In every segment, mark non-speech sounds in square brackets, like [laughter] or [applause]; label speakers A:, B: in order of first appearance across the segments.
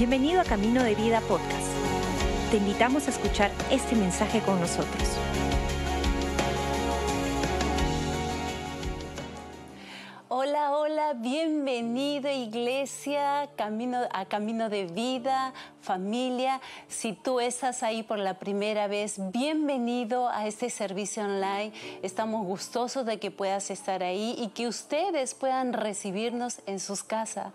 A: Bienvenido a Camino de Vida Podcast. Te invitamos a escuchar este mensaje con nosotros.
B: Bienvenido iglesia, camino, a Camino de Vida, familia. Si tú estás ahí por la primera vez, bienvenido a este servicio online. Estamos gustosos de que puedas estar ahí y que ustedes puedan recibirnos en sus casas.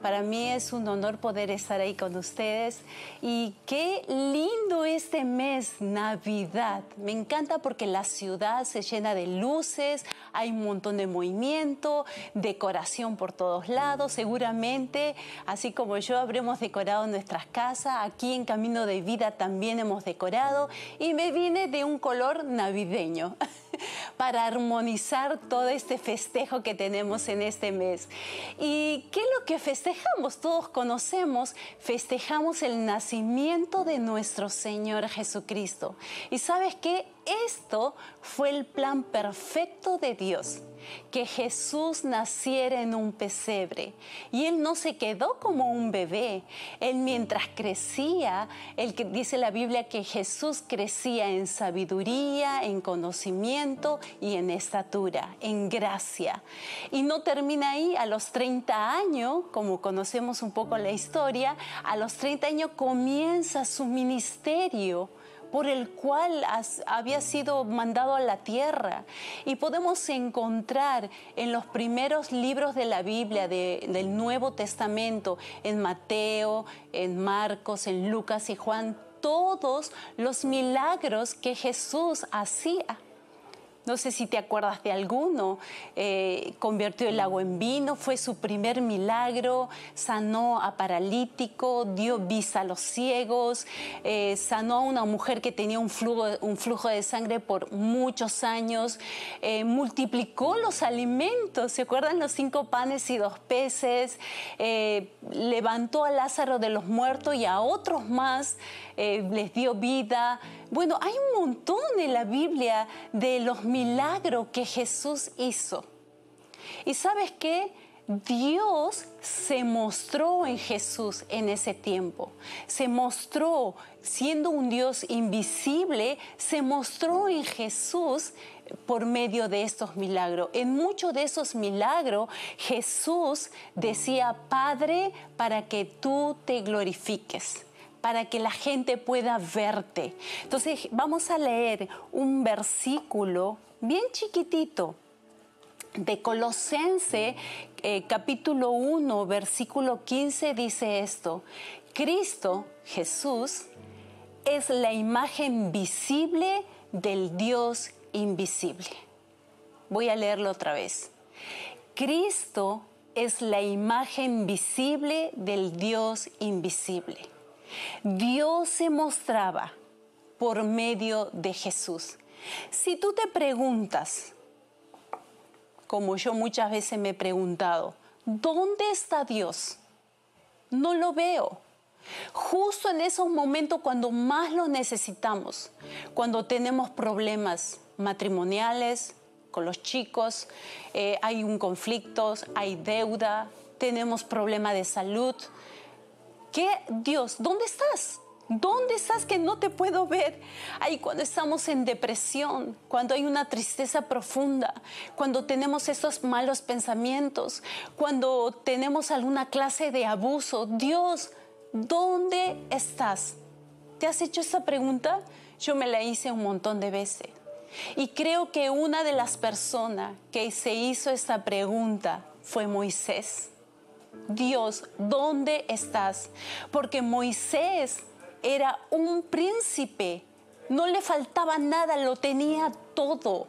B: Para mí es un honor poder estar ahí con ustedes y qué lindo este mes, Navidad. Me encanta porque la ciudad se llena de luces, hay un montón de movimiento, decoración por todos lados. Seguramente, así como yo, habremos decorado nuestras casas Aquí en Camino de Vida también hemos decorado y me vine de un color navideño [laughs] para armonizar todo este festejo que tenemos en este mes. ¿Y qué es lo que festejamos? Todos conocemos, festejamos el nacimiento de nuestro Señor Jesucristo. ¿Y sabes qué? Esto fue el plan perfecto de Dios que Jesús naciera en un pesebre. Y él no se quedó como un bebé. Él mientras crecía, él dice la Biblia que Jesús crecía en sabiduría, en conocimiento y en estatura, en gracia. Y no termina ahí, a los 30 años, como conocemos un poco la historia, a los 30 años comienza su ministerio por el cual había sido mandado a la tierra. Y podemos encontrar en los primeros libros de la Biblia, del Nuevo Testamento, en Mateo, en Marcos, en Lucas y Juan, todos los milagros que Jesús hacía. No sé si te acuerdas de alguno. Eh, convirtió el agua en vino, fue su primer milagro, sanó a paralítico, dio vista a los ciegos, eh, sanó a una mujer que tenía un flujo, un flujo de sangre por muchos años, eh, multiplicó los alimentos, ¿se acuerdan los cinco panes y dos peces? levantó a Lázaro de los muertos y a otros más les dio vida. Bueno, hay un montón en la Biblia de los milagros que Jesús hizo. Y sabes qué? Dios se mostró en Jesús en ese tiempo. Se mostró, siendo un Dios invisible, se mostró en Jesús por medio de estos milagros. En muchos de esos milagros Jesús decía, Padre, para que tú te glorifiques para que la gente pueda verte. Entonces vamos a leer un versículo bien chiquitito de Colosense eh, capítulo 1 versículo 15 dice esto, Cristo Jesús es la imagen visible del Dios invisible. Voy a leerlo otra vez. Cristo es la imagen visible del Dios invisible. Dios se mostraba por medio de Jesús. Si tú te preguntas, como yo muchas veces me he preguntado, ¿dónde está Dios? No lo veo. Justo en esos momentos cuando más lo necesitamos, cuando tenemos problemas matrimoniales con los chicos, eh, hay un conflicto, hay deuda, tenemos problemas de salud, ¿Qué Dios? ¿Dónde estás? ¿Dónde estás que no te puedo ver? Ahí cuando estamos en depresión, cuando hay una tristeza profunda, cuando tenemos esos malos pensamientos, cuando tenemos alguna clase de abuso. Dios, ¿dónde estás? ¿Te has hecho esa pregunta? Yo me la hice un montón de veces. Y creo que una de las personas que se hizo esta pregunta fue Moisés. Dios, ¿dónde estás? Porque Moisés era un príncipe, no le faltaba nada, lo tenía todo.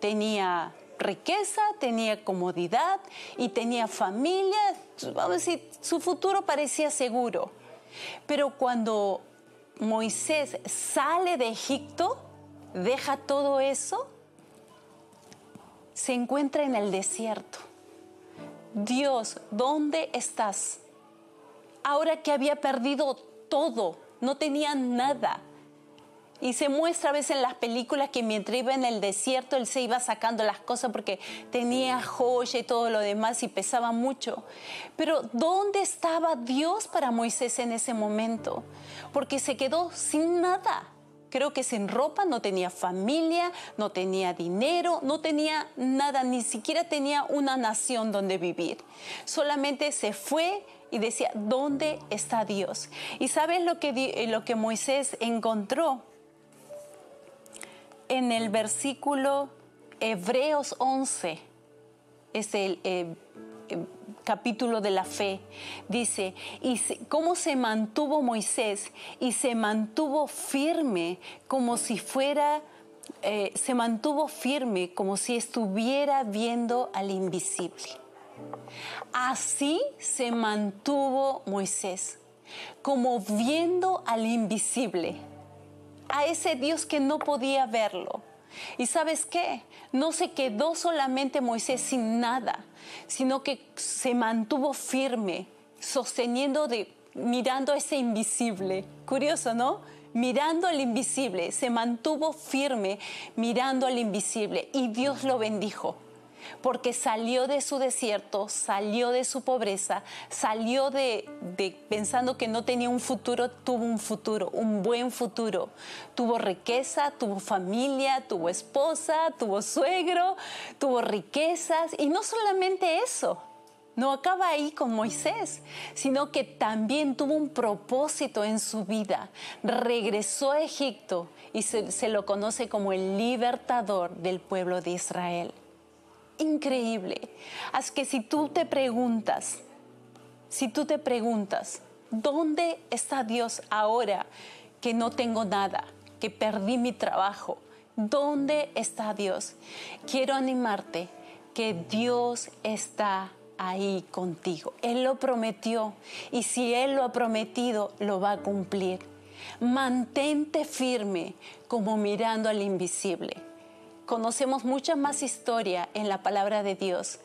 B: Tenía riqueza, tenía comodidad y tenía familia, vamos a decir, su futuro parecía seguro. Pero cuando Moisés sale de Egipto, deja todo eso, se encuentra en el desierto Dios, ¿dónde estás? Ahora que había perdido todo, no tenía nada. Y se muestra a veces en las películas que mientras iba en el desierto, él se iba sacando las cosas porque tenía joya y todo lo demás y pesaba mucho. Pero ¿dónde estaba Dios para Moisés en ese momento? Porque se quedó sin nada. Creo que sin ropa, no tenía familia, no tenía dinero, no tenía nada, ni siquiera tenía una nación donde vivir. Solamente se fue y decía, ¿dónde está Dios? ¿Y sabes lo que, lo que Moisés encontró? En el versículo Hebreos 11, es el eh, capítulo de la fe, dice, y cómo se mantuvo Moisés y se mantuvo firme como si fuera, se mantuvo firme como si estuviera viendo al invisible. Así se mantuvo Moisés, como viendo al invisible, a ese Dios que no podía verlo. Y sabes qué? No se quedó solamente Moisés sin nada, sino que se mantuvo firme, sosteniendo de, mirando ese invisible. Curioso, ¿no? Mirando al invisible, se mantuvo firme mirando al invisible y Dios lo bendijo porque salió de su desierto, salió de su pobreza, salió de, pensando que no tenía un futuro, tuvo un futuro, un buen futuro. Tuvo riqueza, tuvo familia, tuvo esposa, tuvo suegro, tuvo riquezas y no solamente eso. No acaba ahí con Moisés, sino que también tuvo un propósito en su vida. Regresó a Egipto y se, lo conoce como el libertador del pueblo de Israel increíble. Así que si tú te preguntas, si tú te preguntas, ¿dónde está Dios ahora que no tengo nada, que perdí mi trabajo? ¿Dónde está Dios? Quiero animarte que Dios está ahí contigo. Él lo prometió y si Él lo ha prometido, lo va a cumplir. Mantente firme como mirando al invisible conocemos mucha más historia en la palabra de Dios,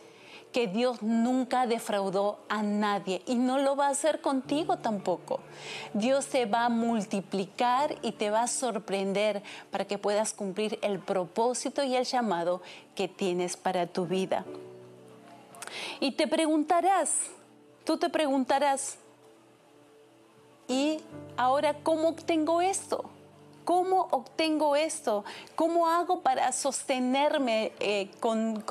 B: que Dios nunca defraudó a nadie y no lo va a hacer contigo tampoco. Dios te va a multiplicar y te va a sorprender para que puedas cumplir el propósito y el llamado que tienes para tu vida. Y te preguntarás, tú te preguntarás, ¿y ahora cómo obtengo esto? ¿Cómo obtengo esto? ¿Cómo hago para sostenerme eh, con,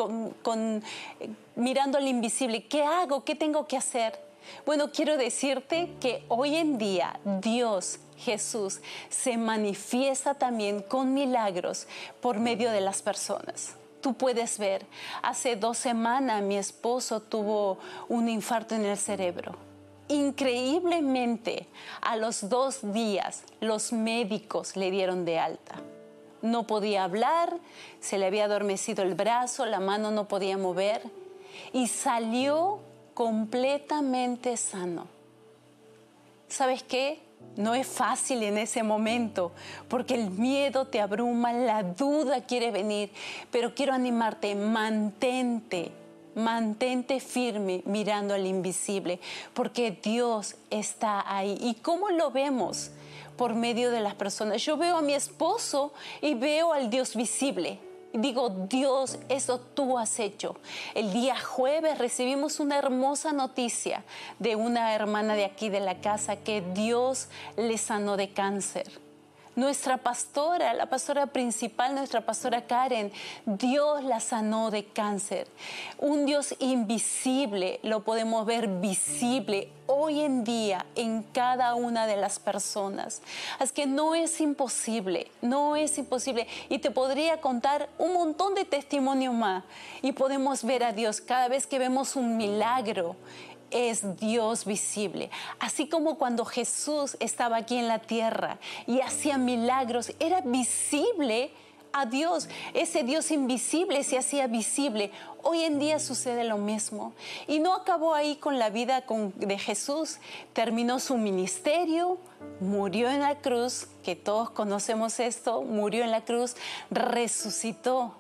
B: eh, mirando al invisible? ¿Qué hago? ¿Qué tengo que hacer? Bueno, quiero decirte que hoy en día Dios, Jesús, se manifiesta también con milagros por medio de las personas. Tú puedes ver, hace dos semanas mi esposo tuvo un infarto en el cerebro Increíblemente, a los dos días los médicos le dieron de alta. No podía hablar, se le había adormecido el brazo, la mano no podía mover y salió completamente sano. ¿Sabes qué? No es fácil en ese momento porque el miedo te abruma, la duda quiere venir, pero quiero animarte, mantente mantente firme mirando al invisible, porque Dios está ahí. ¿Y cómo lo vemos? Por medio de las personas. Yo veo a mi esposo y veo al Dios visible. Digo, Dios, eso tú has hecho. El día jueves recibimos una hermosa noticia de una hermana de aquí de la casa que Dios le sanó de cáncer nuestra pastora, la pastora principal, nuestra pastora Karen, Dios la sanó de cáncer. Un Dios invisible lo podemos ver visible hoy en día en cada una de las personas. Así que no es imposible, no es imposible. Y te podría contar un montón de testimonios más. Y podemos ver a Dios cada vez que vemos un milagro es Dios visible. Así como cuando Jesús estaba aquí en la tierra y hacía milagros, era visible a Dios. Ese Dios invisible se hacía visible. Hoy en día sucede lo mismo. Y no acabó ahí con la vida de Jesús. Terminó su ministerio, murió en la cruz, que todos conocemos esto, murió en la cruz, resucitó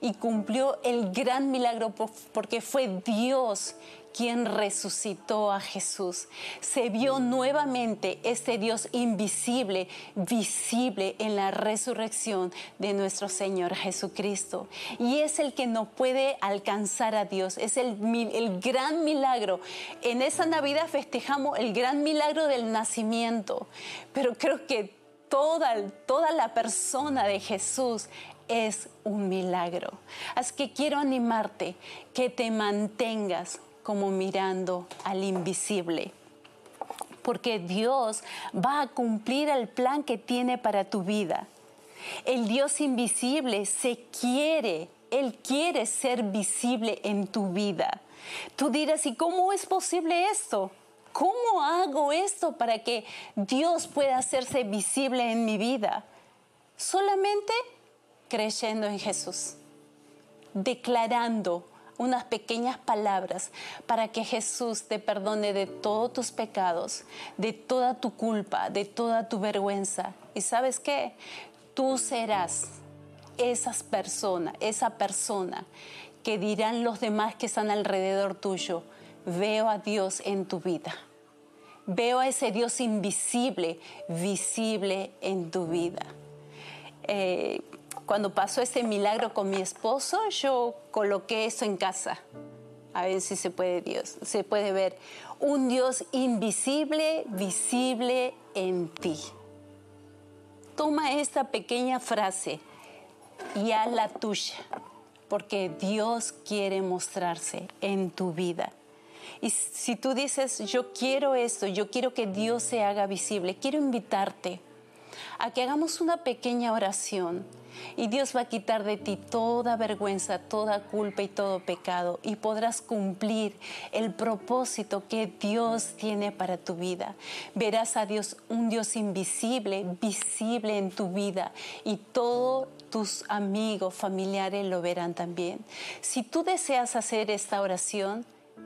B: y cumplió el gran milagro porque fue Dios quien resucitó a Jesús. Se vio nuevamente este Dios invisible, visible en la resurrección de nuestro Señor Jesucristo. Y es el que no puede alcanzar a Dios. Es el, el gran milagro. En esa Navidad festejamos el gran milagro del nacimiento. Pero creo que toda, toda la persona de Jesús es un milagro. Así que quiero animarte que te mantengas como mirando al invisible. Porque Dios va a cumplir el plan que tiene para tu vida. El Dios invisible se quiere, Él quiere ser visible en tu vida. Tú dirás, ¿y cómo es posible esto? ¿Cómo hago esto para que Dios pueda hacerse visible en mi vida? Solamente creyendo en Jesús, declarando unas pequeñas palabras para que Jesús te perdone de todos tus pecados, de toda tu culpa, de toda tu vergüenza. ¿Y sabes qué? Tú serás esas personas, esa persona que dirán los demás que están alrededor tuyo, veo a Dios en tu vida. Veo a ese Dios invisible, visible en tu vida. Eh, cuando pasó ese milagro con mi esposo, yo coloqué eso en casa. A ver si se puede Dios, se puede ver un Dios invisible, visible en ti. Toma esta pequeña frase y haz la tuya, porque Dios quiere mostrarse en tu vida. Y si tú dices, yo quiero esto, yo quiero que Dios se haga visible, quiero invitarte a que hagamos una pequeña oración y Dios va a quitar de ti toda vergüenza, toda culpa y todo pecado y podrás cumplir el propósito que Dios tiene para tu vida. Verás a Dios, un Dios invisible, visible en tu vida y todos tus amigos, familiares lo verán también. Si tú deseas hacer esta oración,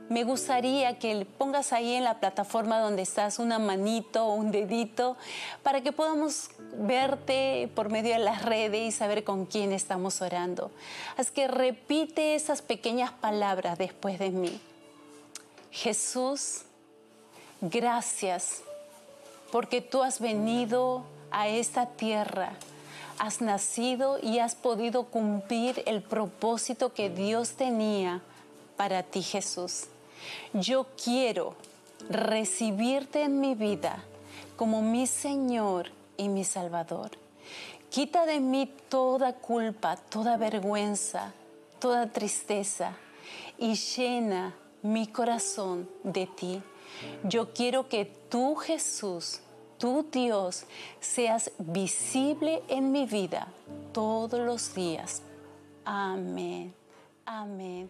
B: me gustaría que pongas ahí en la plataforma donde estás una manito o un dedito para que podamos verte por medio de las redes y saber con quién estamos orando. Así que repite esas pequeñas palabras después de mí. Jesús, gracias porque tú has venido a esta tierra has nacido y has podido cumplir el propósito que Dios tenía para ti, Jesús. Yo quiero recibirte en mi vida como mi Señor y mi Salvador. Quita de mí toda culpa, toda vergüenza, toda tristeza y llena mi corazón de ti. Yo quiero que tú, Jesús, tú, Dios, seas visible en mi vida todos los días. Amén. Amén.